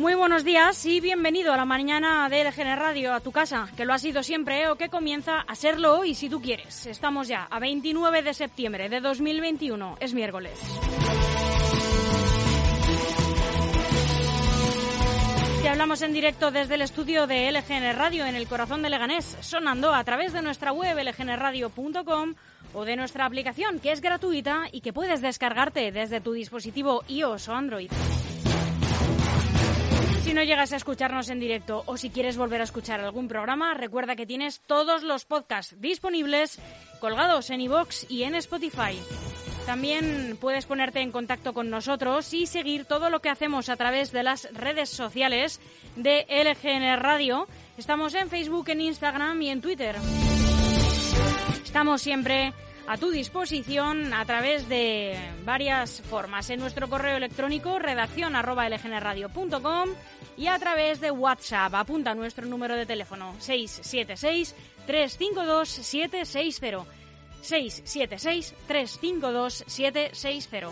Muy buenos días y bienvenido a la mañana de LGN Radio, a tu casa, que lo ha sido siempre o que comienza a serlo hoy si tú quieres. Estamos ya a 29 de septiembre de 2021, es miércoles. Te hablamos en directo desde el estudio de LGN Radio en el corazón de Leganés, sonando a través de nuestra web lgnradio.com o de nuestra aplicación que es gratuita y que puedes descargarte desde tu dispositivo iOS o Android. Si no llegas a escucharnos en directo o si quieres volver a escuchar algún programa, recuerda que tienes todos los podcasts disponibles colgados en iVoox y en Spotify. También puedes ponerte en contacto con nosotros y seguir todo lo que hacemos a través de las redes sociales de LGN Radio. Estamos en Facebook, en Instagram y en Twitter. Estamos siempre a tu disposición a través de varias formas. En nuestro correo electrónico redacción y a través de WhatsApp. Apunta nuestro número de teléfono 676-352-760. 676-352-760.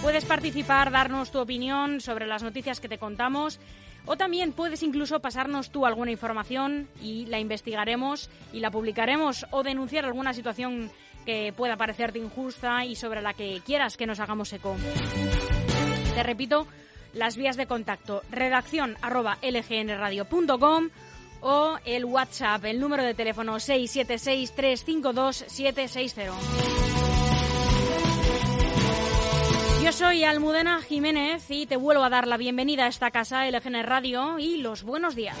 Puedes participar, darnos tu opinión sobre las noticias que te contamos o también puedes incluso pasarnos tú alguna información y la investigaremos y la publicaremos o denunciar alguna situación que pueda parecerte injusta y sobre la que quieras que nos hagamos eco. Te repito, las vías de contacto redacción o el WhatsApp, el número de teléfono 676-352-760. Yo soy Almudena Jiménez y te vuelvo a dar la bienvenida a esta casa LGN Radio y los buenos días.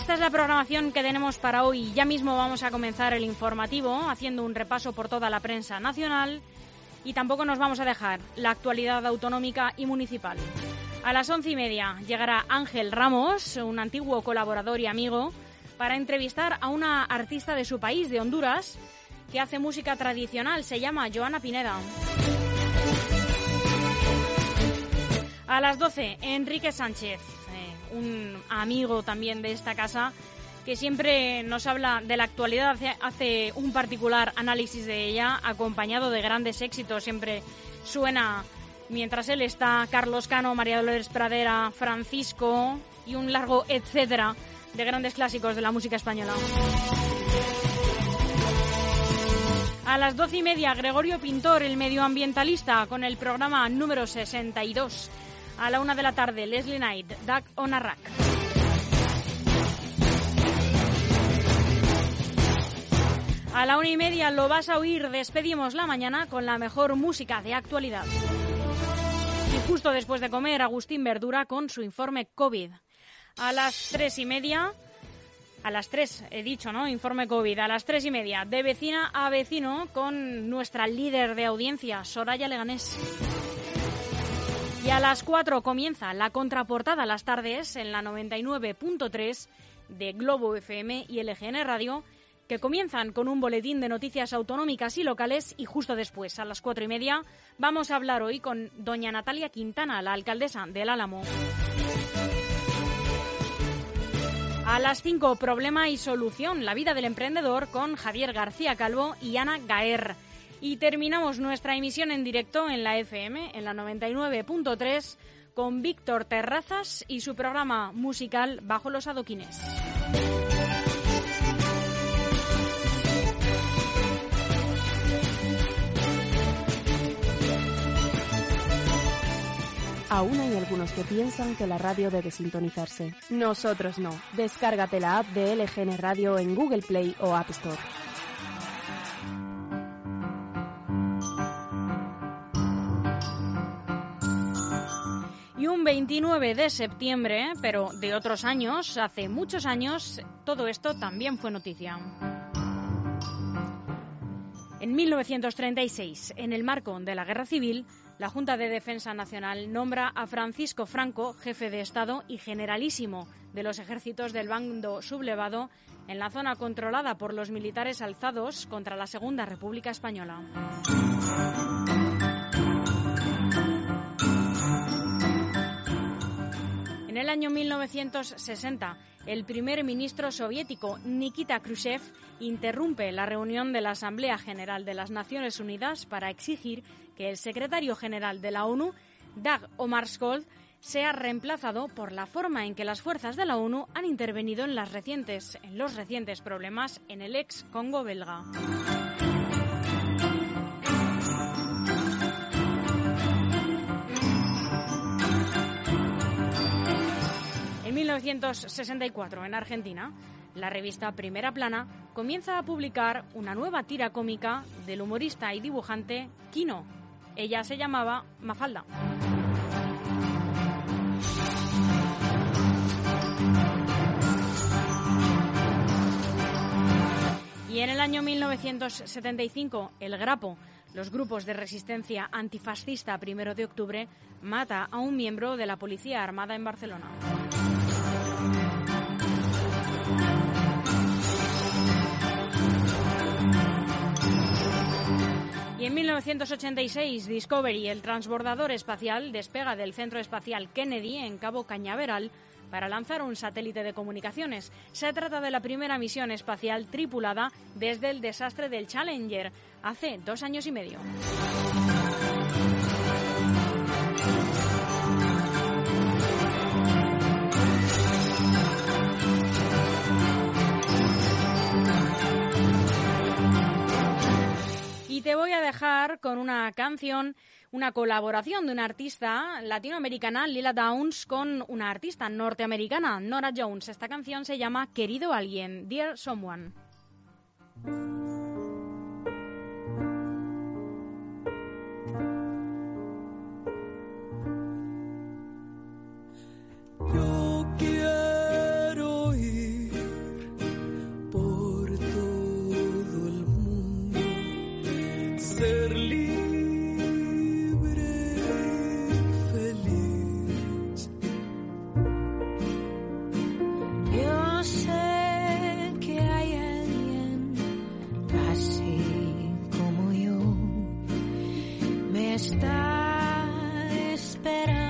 Esta es la programación que tenemos para hoy. Ya mismo vamos a comenzar el informativo haciendo un repaso por toda la prensa nacional y tampoco nos vamos a dejar la actualidad autonómica y municipal. A las once y media llegará Ángel Ramos, un antiguo colaborador y amigo, para entrevistar a una artista de su país, de Honduras, que hace música tradicional. Se llama Joana Pineda. A las 12, Enrique Sánchez, eh, un amigo también de esta casa, que siempre nos habla de la actualidad, hace un particular análisis de ella, acompañado de grandes éxitos. Siempre suena, mientras él está, Carlos Cano, María Dolores Pradera, Francisco y un largo etcétera de grandes clásicos de la música española. A las doce y media, Gregorio Pintor, el medioambientalista, con el programa número 62. A la una de la tarde, Leslie Knight, Duck on a Rack. A la una y media lo vas a oír, despedimos la mañana con la mejor música de actualidad. Y justo después de comer, Agustín Verdura con su informe COVID. A las tres y media, a las tres, he dicho, ¿no? Informe COVID. A las tres y media, de vecina a vecino, con nuestra líder de audiencia, Soraya Leganés. Y a las cuatro comienza la contraportada a las tardes en la 99.3 de Globo FM y LGN Radio, que comienzan con un boletín de noticias autonómicas y locales y justo después, a las cuatro y media, vamos a hablar hoy con doña Natalia Quintana, la alcaldesa del Álamo. A las 5, problema y solución, la vida del emprendedor con Javier García Calvo y Ana Gaer. Y terminamos nuestra emisión en directo en la FM, en la 99.3, con Víctor Terrazas y su programa musical Bajo los Adoquines. Aún hay algunos que piensan que la radio debe sintonizarse. Nosotros no. Descárgate la app de LGN Radio en Google Play o App Store. Y un 29 de septiembre, pero de otros años, hace muchos años, todo esto también fue noticia. En 1936, en el marco de la Guerra Civil, la Junta de Defensa Nacional nombra a Francisco Franco jefe de Estado y generalísimo de los ejércitos del bando sublevado en la zona controlada por los militares alzados contra la Segunda República Española. En el año 1960, el primer ministro soviético Nikita Khrushchev interrumpe la reunión de la Asamblea General de las Naciones Unidas para exigir que el secretario general de la ONU, Dag Omar-Skjold, sea reemplazado por la forma en que las fuerzas de la ONU han intervenido en, en los recientes problemas en el ex Congo belga. En 1964, en Argentina, la revista Primera Plana comienza a publicar una nueva tira cómica del humorista y dibujante Kino. Ella se llamaba Mafalda. Y en el año 1975, el Grapo, los grupos de resistencia antifascista primero de octubre, mata a un miembro de la Policía Armada en Barcelona. Y en 1986, Discovery, el transbordador espacial, despega del Centro Espacial Kennedy en Cabo Cañaveral para lanzar un satélite de comunicaciones. Se trata de la primera misión espacial tripulada desde el desastre del Challenger, hace dos años y medio. Y te voy a dejar con una canción, una colaboración de una artista latinoamericana, Lila Downs, con una artista norteamericana, Nora Jones. Esta canción se llama Querido Alguien, Dear Someone. Está esperando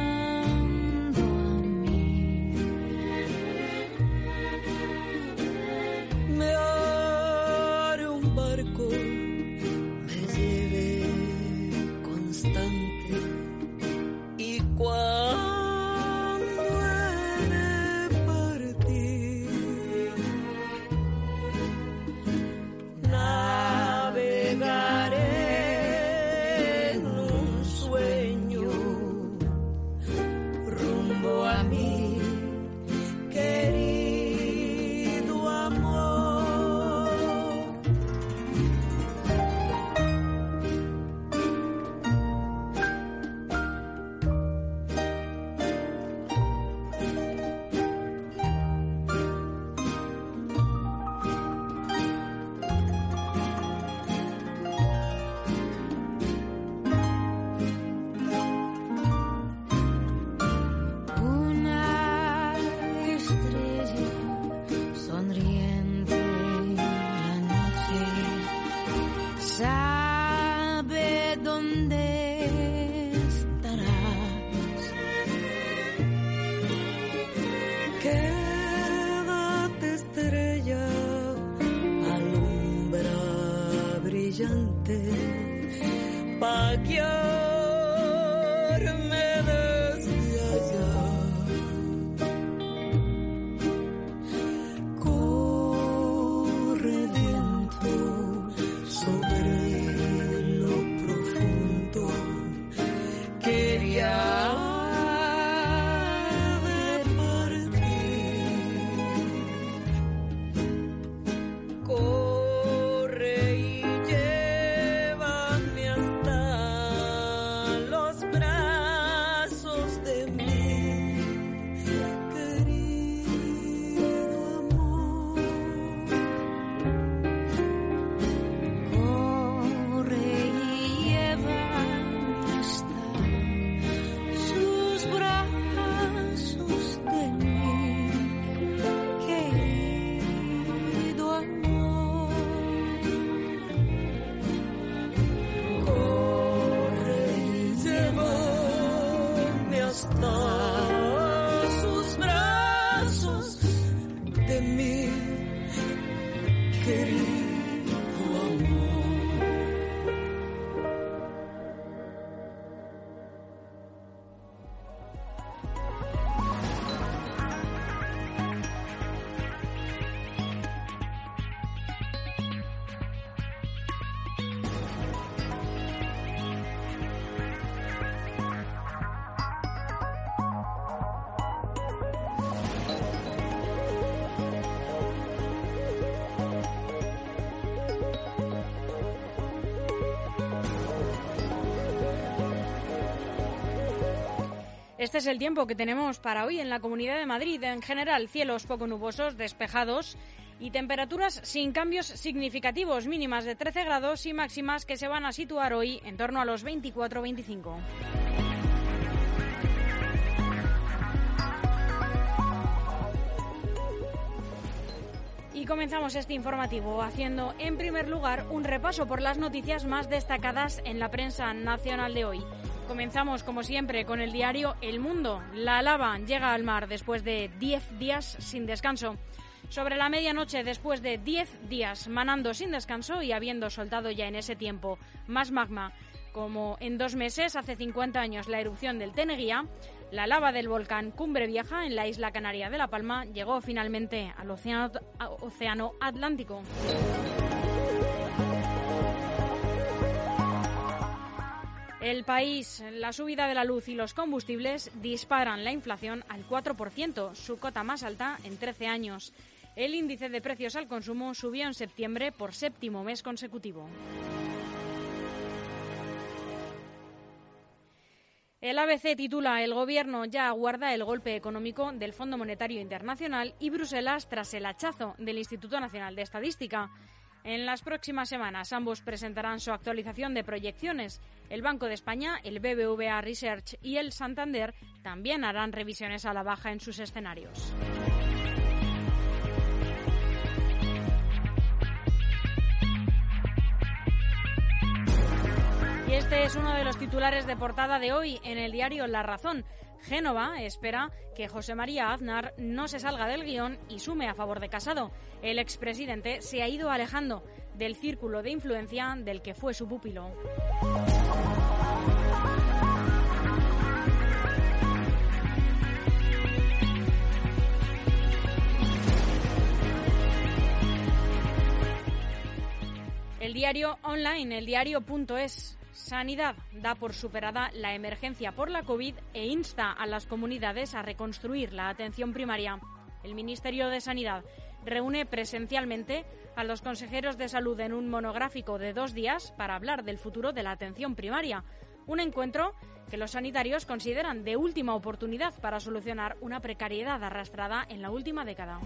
Este es el tiempo que tenemos para hoy en la Comunidad de Madrid. En general, cielos poco nubosos, despejados y temperaturas sin cambios significativos, mínimas de 13 grados y máximas que se van a situar hoy en torno a los 24-25. Y comenzamos este informativo haciendo en primer lugar un repaso por las noticias más destacadas en la prensa nacional de hoy. Comenzamos, como siempre, con el diario El Mundo. La lava llega al mar después de 10 días sin descanso. Sobre la medianoche, después de 10 días manando sin descanso y habiendo soltado ya en ese tiempo más magma, como en dos meses, hace 50 años, la erupción del Teneguía, la lava del volcán Cumbre Vieja en la isla canaria de La Palma llegó finalmente al océano, océano Atlántico. El país, la subida de la luz y los combustibles disparan la inflación al 4%, su cota más alta en 13 años. El índice de precios al consumo subió en septiembre por séptimo mes consecutivo. El ABC titula El gobierno ya aguarda el golpe económico del Fondo Monetario Internacional y Bruselas tras el hachazo del Instituto Nacional de Estadística. En las próximas semanas ambos presentarán su actualización de proyecciones. El Banco de España, el BBVA Research y el Santander también harán revisiones a la baja en sus escenarios. Y este es uno de los titulares de portada de hoy en el diario La Razón. Génova espera que José María Aznar no se salga del guion y sume a favor de Casado. El expresidente se ha ido alejando del círculo de influencia del que fue su pupilo. El diario online, el diario.es. Sanidad da por superada la emergencia por la COVID e insta a las comunidades a reconstruir la atención primaria. El Ministerio de Sanidad reúne presencialmente a los consejeros de salud en un monográfico de dos días para hablar del futuro de la atención primaria. Un encuentro que los sanitarios consideran de última oportunidad para solucionar una precariedad arrastrada en la última década.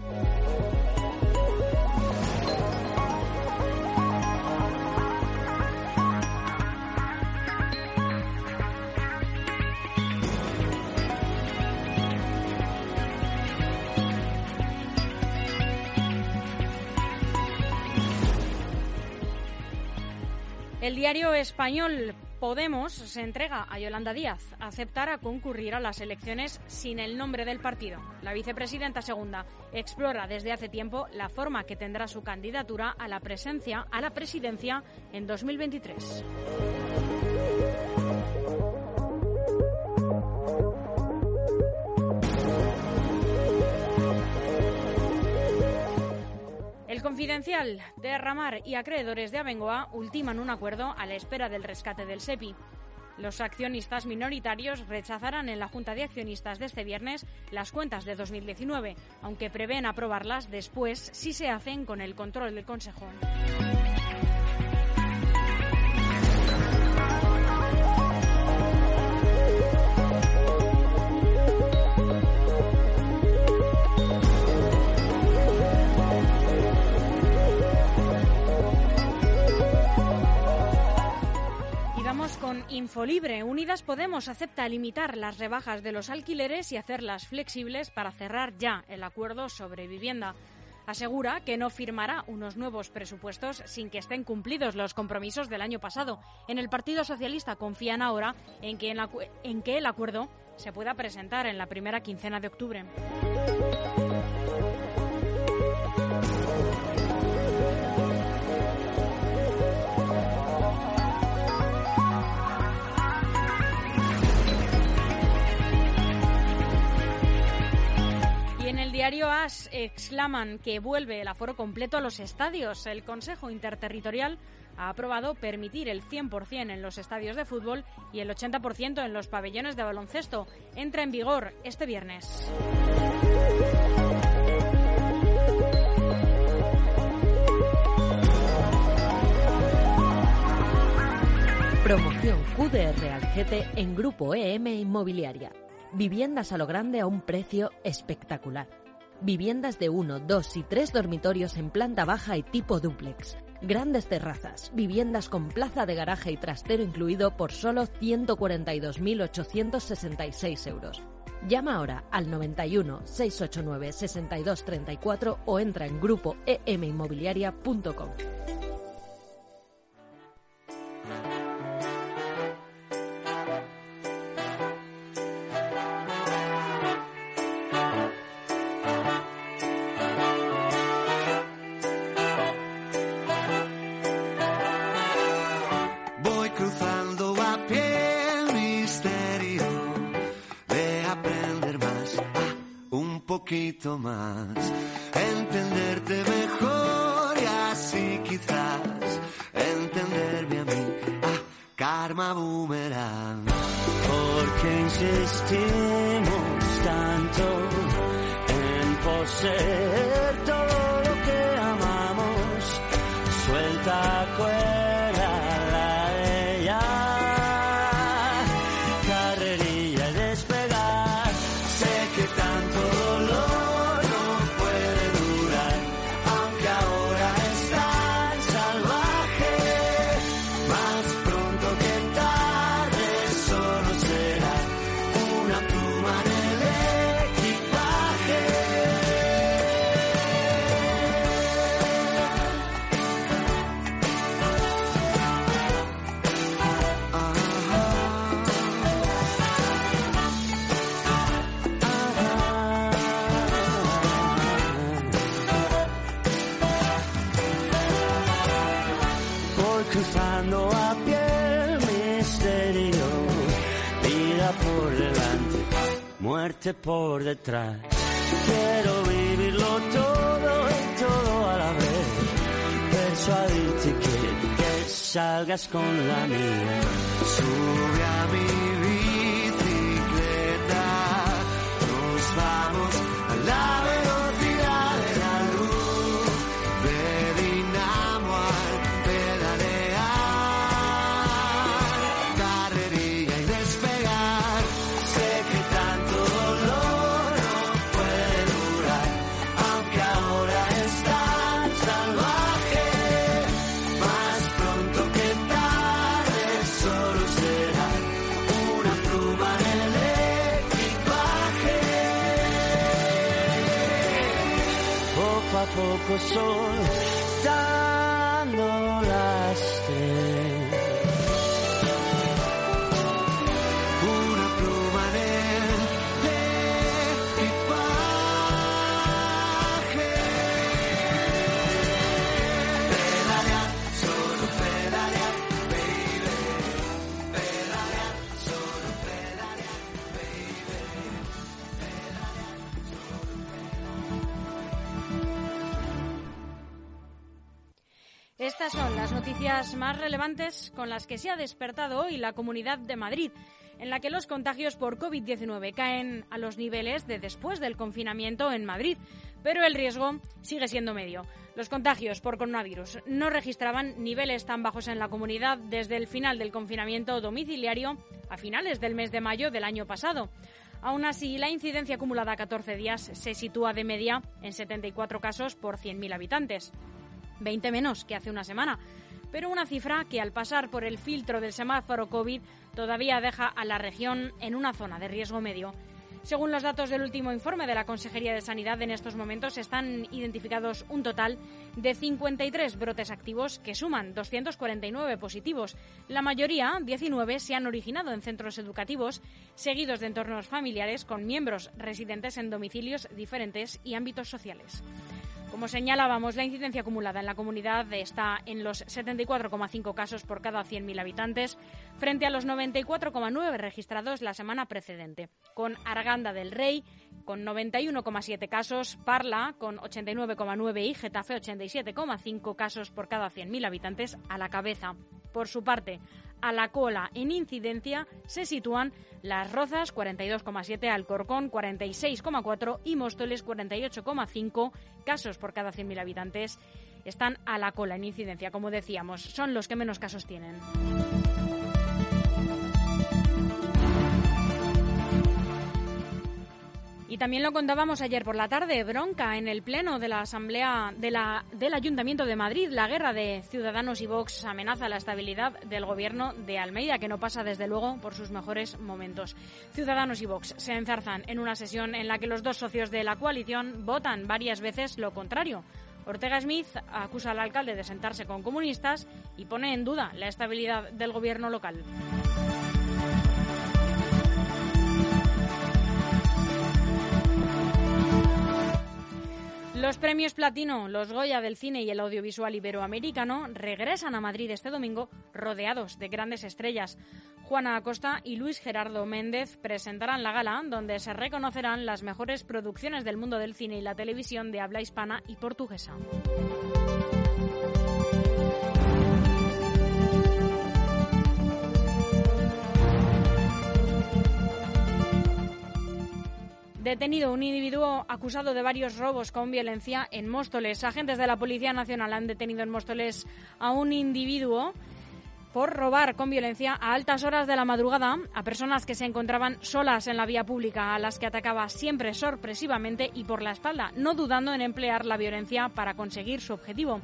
El diario español Podemos se entrega a Yolanda Díaz. Aceptará concurrir a las elecciones sin el nombre del partido. La vicepresidenta segunda explora desde hace tiempo la forma que tendrá su candidatura a la presencia a la presidencia en 2023. Confidencial, Derramar y acreedores de Abengoa ultiman un acuerdo a la espera del rescate del SEPI. Los accionistas minoritarios rechazarán en la Junta de Accionistas de este viernes las cuentas de 2019, aunque prevén aprobarlas después si se hacen con el control del Consejo. Con Infolibre. Unidas Podemos acepta limitar las rebajas de los alquileres y hacerlas flexibles para cerrar ya el acuerdo sobre vivienda. Asegura que no firmará unos nuevos presupuestos sin que estén cumplidos los compromisos del año pasado. En el Partido Socialista confían ahora en que, en que el acuerdo se pueda presentar en la primera quincena de octubre. Diario AS exclaman que vuelve el aforo completo a los estadios. El Consejo Interterritorial ha aprobado permitir el 100% en los estadios de fútbol y el 80% en los pabellones de baloncesto. Entra en vigor este viernes. Promoción QDR Algete en Grupo EM Inmobiliaria. Viviendas a lo grande a un precio espectacular. Viviendas de 1, 2 y 3 dormitorios en planta baja y tipo dúplex. Grandes terrazas, viviendas con plaza de garaje y trastero incluido por solo 142.866 euros. Llama ahora al 91 689 6234 o entra en grupo eminmobiliaria.com. más, entenderte mejor y así quizás entenderme a mí, ah, karma boomerang. Porque insistimos tanto en poseer por detrás. Quiero vivirlo todo y todo a la vez, persuadirte que, que salgas con la mía. Sube a mi bicicleta, nos vamos Poco a Estas son las noticias más relevantes con las que se ha despertado hoy la Comunidad de Madrid, en la que los contagios por COVID-19 caen a los niveles de después del confinamiento en Madrid, pero el riesgo sigue siendo medio. Los contagios por coronavirus no registraban niveles tan bajos en la comunidad desde el final del confinamiento domiciliario a finales del mes de mayo del año pasado. Aún así, la incidencia acumulada a 14 días se sitúa de media en 74 casos por 100.000 habitantes. 20 menos que hace una semana, pero una cifra que al pasar por el filtro del semáforo COVID todavía deja a la región en una zona de riesgo medio. Según los datos del último informe de la Consejería de Sanidad, en estos momentos están identificados un total de 53 brotes activos que suman 249 positivos. La mayoría, 19, se han originado en centros educativos, seguidos de entornos familiares con miembros residentes en domicilios diferentes y ámbitos sociales. Como señalábamos, la incidencia acumulada en la comunidad está en los 74,5 casos por cada 100.000 habitantes, frente a los 94,9 registrados la semana precedente, con Arganda del Rey con 91,7 casos, Parla con 89,9 y Getafe 87,5 casos por cada 100.000 habitantes a la cabeza. Por su parte, a la cola en incidencia se sitúan Las Rozas 42,7, Alcorcón 46,4 y Móstoles 48,5 casos por cada 100.000 habitantes. Están a la cola en incidencia, como decíamos, son los que menos casos tienen. También lo contábamos ayer por la tarde, bronca en el pleno de la Asamblea del Ayuntamiento de Madrid. La guerra de Ciudadanos y Vox amenaza la estabilidad del gobierno de Almeida, que no pasa desde luego por sus mejores momentos. Ciudadanos y Vox se enzarzan en una sesión en la que los dos socios de la coalición votan varias veces lo contrario. Ortega Smith acusa al alcalde de sentarse con comunistas y pone en duda la estabilidad del gobierno local. Los premios Platino, los Goya del cine y el audiovisual iberoamericano regresan a Madrid este domingo rodeados de grandes estrellas. Juana Acosta y Luis Gerardo Méndez presentarán la gala donde se reconocerán las mejores producciones del mundo del cine y la televisión de habla hispana y portuguesa. Detenido un individuo acusado de varios robos con violencia en Móstoles. Agentes de la Policía Nacional han detenido en Móstoles a un individuo por robar con violencia a altas horas de la madrugada a personas que se encontraban solas en la vía pública, a las que atacaba siempre sorpresivamente y por la espalda, no dudando en emplear la violencia para conseguir su objetivo.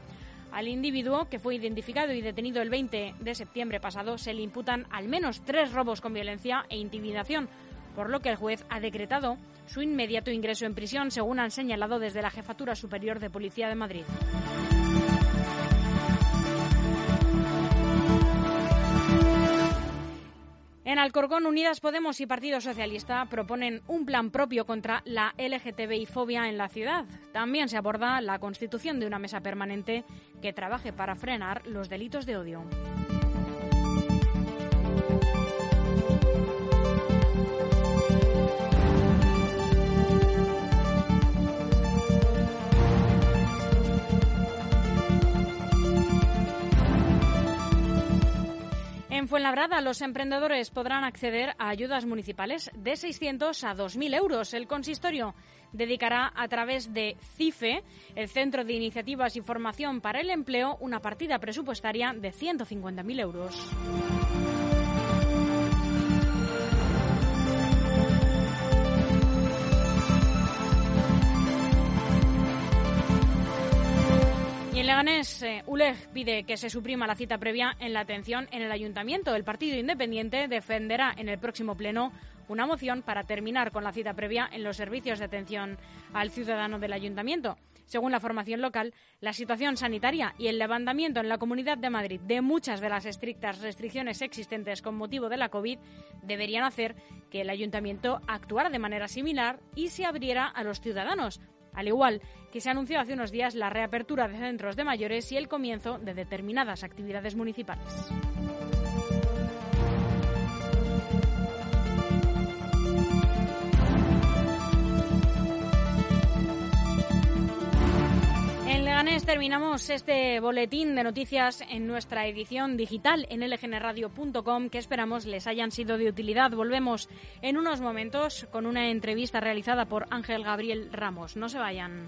Al individuo, que fue identificado y detenido el 20 de septiembre pasado, se le imputan al menos tres robos con violencia e intimidación, por lo que el juez ha decretado su inmediato ingreso en prisión, según han señalado desde la Jefatura Superior de Policía de Madrid. En Alcorcón, Unidas Podemos y Partido Socialista proponen un plan propio contra la LGTBI-fobia en la ciudad. También se aborda la constitución de una mesa permanente que trabaje para frenar los delitos de odio. En Fuenlabrada, los emprendedores podrán acceder a ayudas municipales de 600 a 2.000 euros. El consistorio dedicará a través de CIFE, el Centro de Iniciativas y Formación para el Empleo, una partida presupuestaria de 150.000 euros. En Leganés, eh, ULEG pide que se suprima la cita previa en la atención en el ayuntamiento. El Partido Independiente defenderá en el próximo pleno una moción para terminar con la cita previa en los servicios de atención al ciudadano del ayuntamiento. Según la formación local, la situación sanitaria y el levantamiento en la Comunidad de Madrid de muchas de las estrictas restricciones existentes con motivo de la COVID deberían hacer que el ayuntamiento actuara de manera similar y se abriera a los ciudadanos, al igual que se anunció hace unos días la reapertura de centros de mayores y el comienzo de determinadas actividades municipales. Terminamos este boletín de noticias en nuestra edición digital en lgnradio.com que esperamos les hayan sido de utilidad. Volvemos en unos momentos con una entrevista realizada por Ángel Gabriel Ramos. No se vayan.